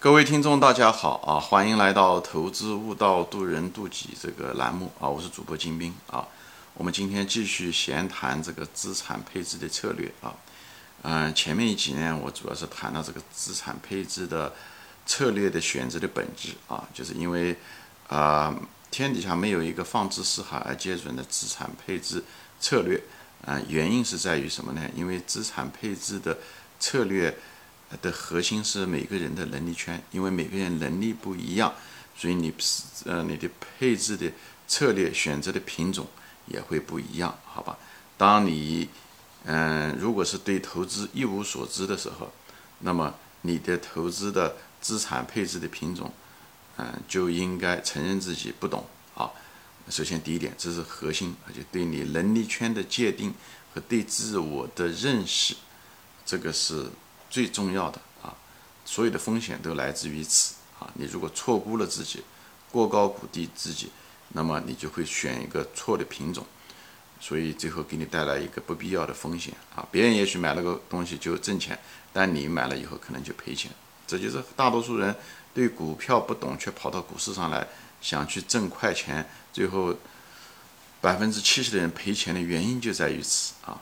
各位听众，大家好啊！欢迎来到《投资悟道，渡人渡己》这个栏目啊！我是主播金兵啊。我们今天继续闲谈这个资产配置的策略啊。嗯，前面一集呢我主要是谈到这个资产配置的策略的选择的本质啊，就是因为啊，天底下没有一个放之四海而皆准的资产配置策略啊。原因是在于什么呢？因为资产配置的策略。的核心是每个人的能力圈，因为每个人能力不一样，所以你呃你的配置的策略选择的品种也会不一样，好吧？当你嗯如果是对投资一无所知的时候，那么你的投资的资产配置的品种，嗯就应该承认自己不懂啊。首先第一点，这是核心，而且对你能力圈的界定和对自我的认识，这个是。最重要的啊，所有的风险都来自于此啊！你如果错估了自己，过高估低自己，那么你就会选一个错的品种，所以最后给你带来一个不必要的风险啊！别人也许买了个东西就挣钱，但你买了以后可能就赔钱。这就是大多数人对股票不懂，却跑到股市上来想去挣快钱，最后百分之七十的人赔钱的原因就在于此啊！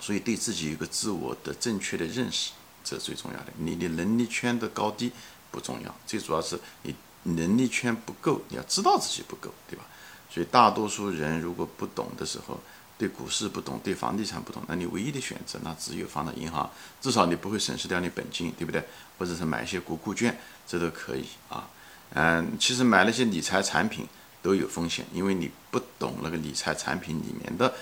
所以对自己有个自我的正确的认识，这是最重要的。你的能力圈的高低不重要，最主要是你能力圈不够，你要知道自己不够，对吧？所以大多数人如果不懂的时候，对股市不懂，对房地产不懂，那你唯一的选择，那只有放到银行，至少你不会损失掉你本金，对不对？或者是买一些国库券，这都可以啊。嗯，其实买那些理财产品都有风险，因为你不懂那个理财产品里面的。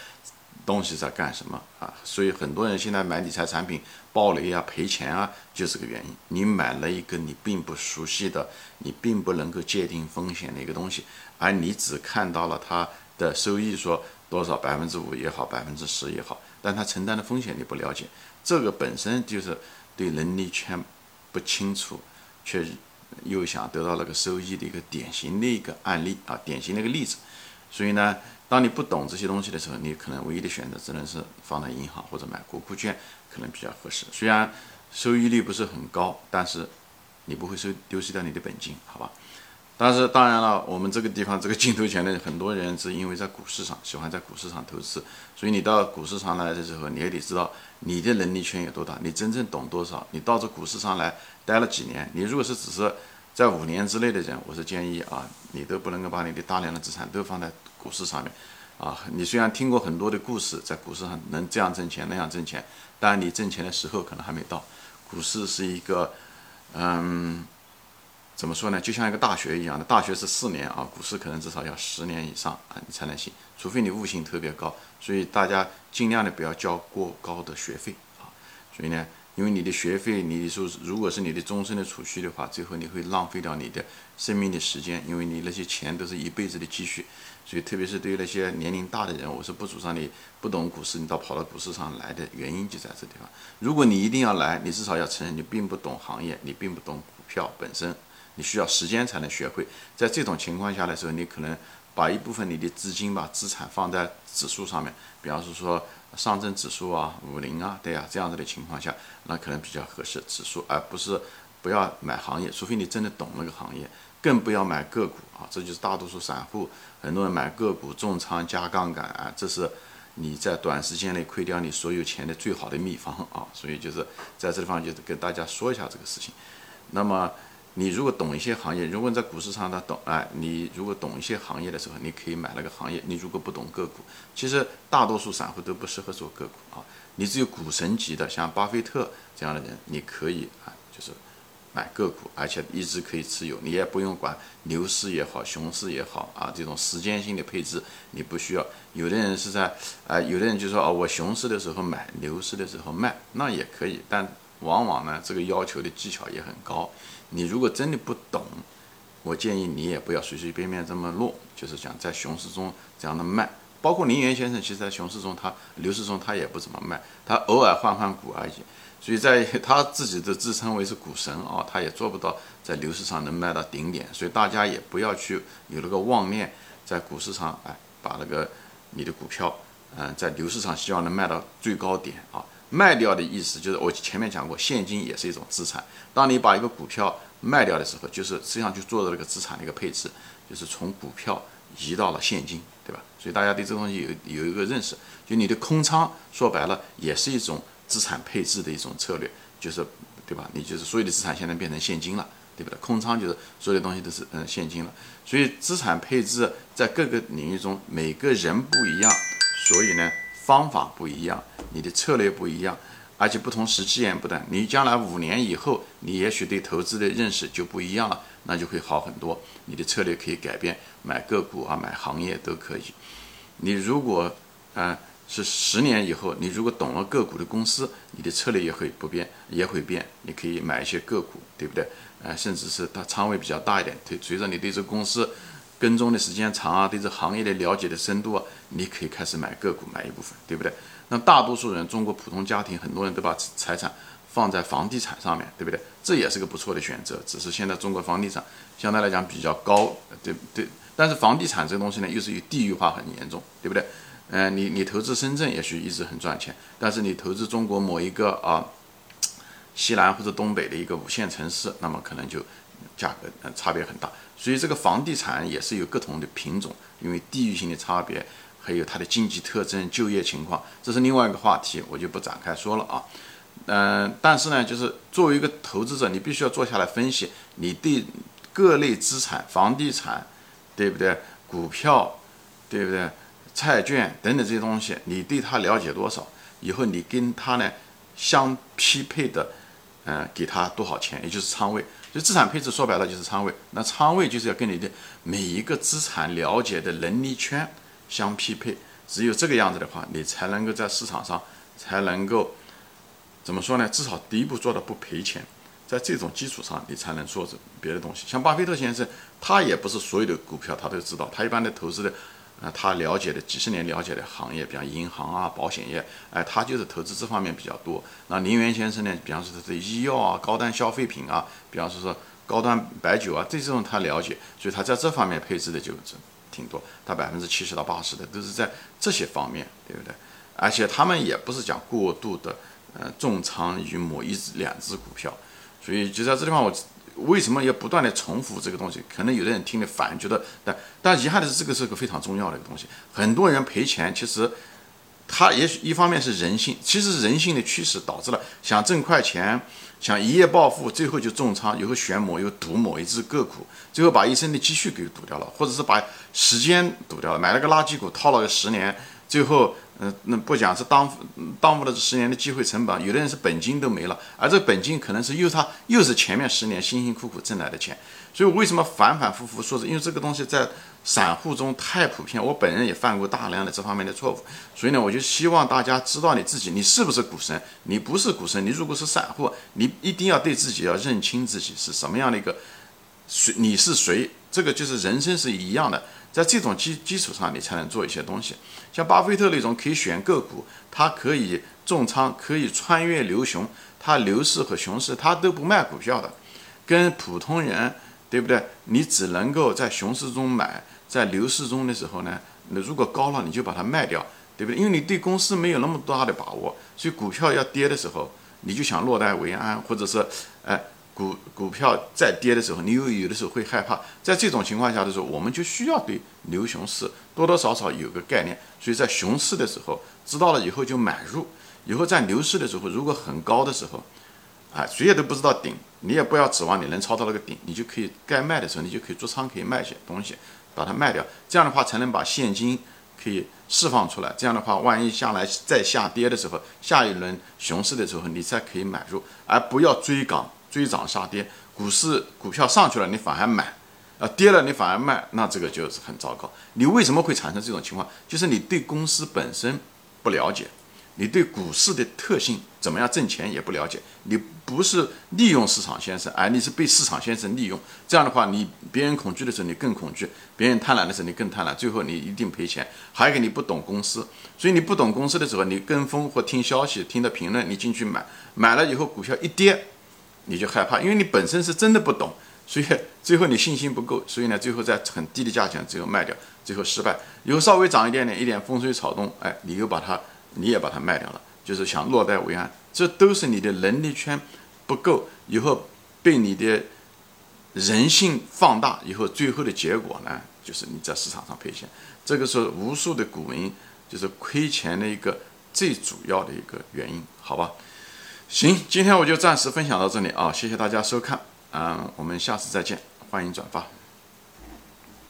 东西在干什么啊？所以很多人现在买理财产品暴雷啊、赔钱啊，就是个原因。你买了一个你并不熟悉的、你并不能够界定风险的一个东西，而你只看到了它的收益，说多少百分之五也好，百分之十也好，但它承担的风险你不了解，这个本身就是对能力圈不清楚，却又想得到那个收益的一个典型的一个案例啊，典型的一个例子。所以呢。当你不懂这些东西的时候，你可能唯一的选择只能是放在银行或者买国库券，可能比较合适。虽然收益率不是很高，但是你不会收丢失掉你的本金，好吧？但是当然了，我们这个地方这个镜头前的很多人是因为在股市上喜欢在股市上投资，所以你到股市上来的时候，你也得知道你的能力圈有多大，你真正懂多少。你到这股市上来待了几年，你如果是只是在五年之内的人，我是建议啊，你都不能够把你的大量的资产都放在。股市上面，啊，你虽然听过很多的故事，在股市上能这样挣钱那样挣钱，但你挣钱的时候可能还没到。股市是一个，嗯，怎么说呢？就像一个大学一样的，大学是四年啊，股市可能至少要十年以上啊，你才能行。除非你悟性特别高，所以大家尽量的不要交过高的学费啊。所以呢。因为你的学费，你说如果是你的终身的储蓄的话，最后你会浪费掉你的生命的时间，因为你那些钱都是一辈子的积蓄，所以特别是对于那些年龄大的人，我是不主张你不懂股市，你到跑到股市上来的原因就在这地方。如果你一定要来，你至少要承认你并不懂行业，你并不懂股票本身，你需要时间才能学会。在这种情况下的时候，你可能把一部分你的资金把资产放在指数上面，比方是说。上证指数啊，五零啊，对呀，这样子的情况下，那可能比较合适指数，而不是不要买行业，除非你真的懂那个行业，更不要买个股啊，这就是大多数散户很多人买个股重仓加杠杆啊，这是你在短时间内亏掉你所有钱的最好的秘方啊，所以就是在这地方就是跟大家说一下这个事情，那么。你如果懂一些行业，如果你在股市上他懂，哎，你如果懂一些行业的时候，你可以买那个行业。你如果不懂个股，其实大多数散户都不适合做个股啊。你只有股神级的，像巴菲特这样的人，你可以啊，就是买个股，而且一直可以持有，你也不用管牛市也好，熊市也好啊，这种时间性的配置你不需要。有的人是在，啊，有的人就说哦，我熊市的时候买，牛市的时候卖，那也可以，但往往呢，这个要求的技巧也很高。你如果真的不懂，我建议你也不要随随便便这么落，就是讲在熊市中这样的卖。包括林园先生，其实在熊市中他牛市中他也不怎么卖，他偶尔换换股而已。所以在他自己的自称为是股神啊，他也做不到在牛市上能卖到顶点。所以大家也不要去有那个妄念，在股市上哎把那个你的股票嗯在牛市上希望能卖到最高点啊。卖掉的意思就是我前面讲过，现金也是一种资产。当你把一个股票卖掉的时候，就是实际上就做了一个资产的一个配置，就是从股票移到了现金，对吧？所以大家对这东西有有一个认识，就你的空仓说白了也是一种资产配置的一种策略，就是对吧？你就是所有的资产现在变成现金了，对不对？空仓就是所有的东西都是嗯现金了。所以资产配置在各个领域中，每个人不一样，所以呢。方法不一样，你的策略不一样，而且不同时期也不等。你将来五年以后，你也许对投资的认识就不一样了，那就会好很多。你的策略可以改变，买个股啊，买行业都可以。你如果啊是十年以后，你如果懂了个股的公司，你的策略也会不变，也会变。你可以买一些个股，对不对？呃，甚至是它仓位比较大一点，随随着你对这个公司。跟踪的时间长啊，对这行业的了解的深度啊，你可以开始买个股，买一部分，对不对？那大多数人，中国普通家庭很多人都把财产放在房地产上面对不对？这也是个不错的选择。只是现在中国房地产相对来讲比较高，对对。但是房地产这个东西呢，又是有地域化很严重，对不对？嗯，你你投资深圳也许一直很赚钱，但是你投资中国某一个啊西南或者东北的一个五线城市，那么可能就价格嗯差别很大。所以这个房地产也是有不同的品种，因为地域性的差别，还有它的经济特征、就业情况，这是另外一个话题，我就不展开说了啊。嗯，但是呢，就是作为一个投资者，你必须要坐下来分析，你对各类资产、房地产，对不对？股票，对不对？债券等等这些东西，你对它了解多少？以后你跟它呢相匹配的，嗯，给他多少钱，也就是仓位。就资产配置说白了就是仓位，那仓位就是要跟你的每一个资产了解的能力圈相匹配，只有这个样子的话，你才能够在市场上才能够怎么说呢？至少第一步做到不赔钱，在这种基础上，你才能做着别的东西。像巴菲特先生，他也不是所有的股票他都知道，他一般的投资的。啊，他了解的几十年了解的行业，比方银行啊、保险业，哎，他就是投资这方面比较多。那林源先生呢，比方说他的医药啊、高端消费品啊，比方说说高端白酒啊，这种他了解，所以他在这方面配置的就是挺多。他百分之七十到八十的都是在这些方面，对不对？而且他们也不是讲过度的，呃，重仓于某一只两只股票，所以就在这地方我。为什么要不断的重复这个东西？可能有的人听得烦，觉得但但遗憾的是，这个是个非常重要的一个东西。很多人赔钱，其实他也许一方面是人性，其实人性的驱使导致了想挣快钱，想一夜暴富，最后就重仓，以后选某又赌某一只个股，最后把一生的积蓄给赌掉了，或者是把时间赌掉了，买了个垃圾股套了个十年，最后。嗯，那不讲是耽误耽误了这十年的机会成本，有的人是本金都没了，而这本金可能是又他又是前面十年辛辛苦苦挣来的钱，所以为什么反反复复说是因为这个东西在散户中太普遍，我本人也犯过大量的这方面的错误，所以呢，我就希望大家知道你自己，你是不是股神？你不是股神，你如果是散户，你一定要对自己要认清自己是什么样的一个谁，你是谁？这个就是人生是一样的。在这种基基础上，你才能做一些东西。像巴菲特那种可以选个股，他可以重仓，可以穿越牛熊，他牛市和熊市他都不卖股票的。跟普通人，对不对？你只能够在熊市中买，在牛市中的时候呢，那如果高了你就把它卖掉，对不对？因为你对公司没有那么大的把握，所以股票要跌的时候，你就想落袋为安，或者是，哎。股股票在跌的时候，你有有的时候会害怕。在这种情况下的时候，我们就需要对牛熊市多多少少有个概念。所以在熊市的时候，知道了以后就买入。以后在牛市的时候，如果很高的时候，啊，谁也都不知道顶，你也不要指望你能抄到那个顶，你就可以该卖的时候，你就可以做仓，可以卖一些东西，把它卖掉。这样的话才能把现金可以释放出来。这样的话，万一下来再下跌的时候，下一轮熊市的时候，你才可以买入，而不要追涨。追涨杀跌，股市股票上去了，你反而买，啊跌了你反而卖，那这个就是很糟糕。你为什么会产生这种情况？就是你对公司本身不了解，你对股市的特性怎么样挣钱也不了解，你不是利用市场先生，而你是被市场先生利用。这样的话，你别人恐惧的时候你更恐惧，别人贪婪的时候你更贪婪，最后你一定赔钱。还有一个你不懂公司，所以你不懂公司的时候，你跟风或听消息、听的评论，你进去买，买了以后股票一跌。你就害怕，因为你本身是真的不懂，所以最后你信心不够，所以呢，最后在很低的价钱最后卖掉，最后失败。以后稍微涨一点点，一点风吹草动，哎，你又把它，你也把它卖掉了，就是想落袋为安，这都是你的能力圈不够，以后被你的人性放大以后，最后的结果呢，就是你在市场上赔钱。这个是无数的股民就是亏钱的一个最主要的一个原因，好吧？行，今天我就暂时分享到这里啊，谢谢大家收看，嗯，我们下次再见，欢迎转发。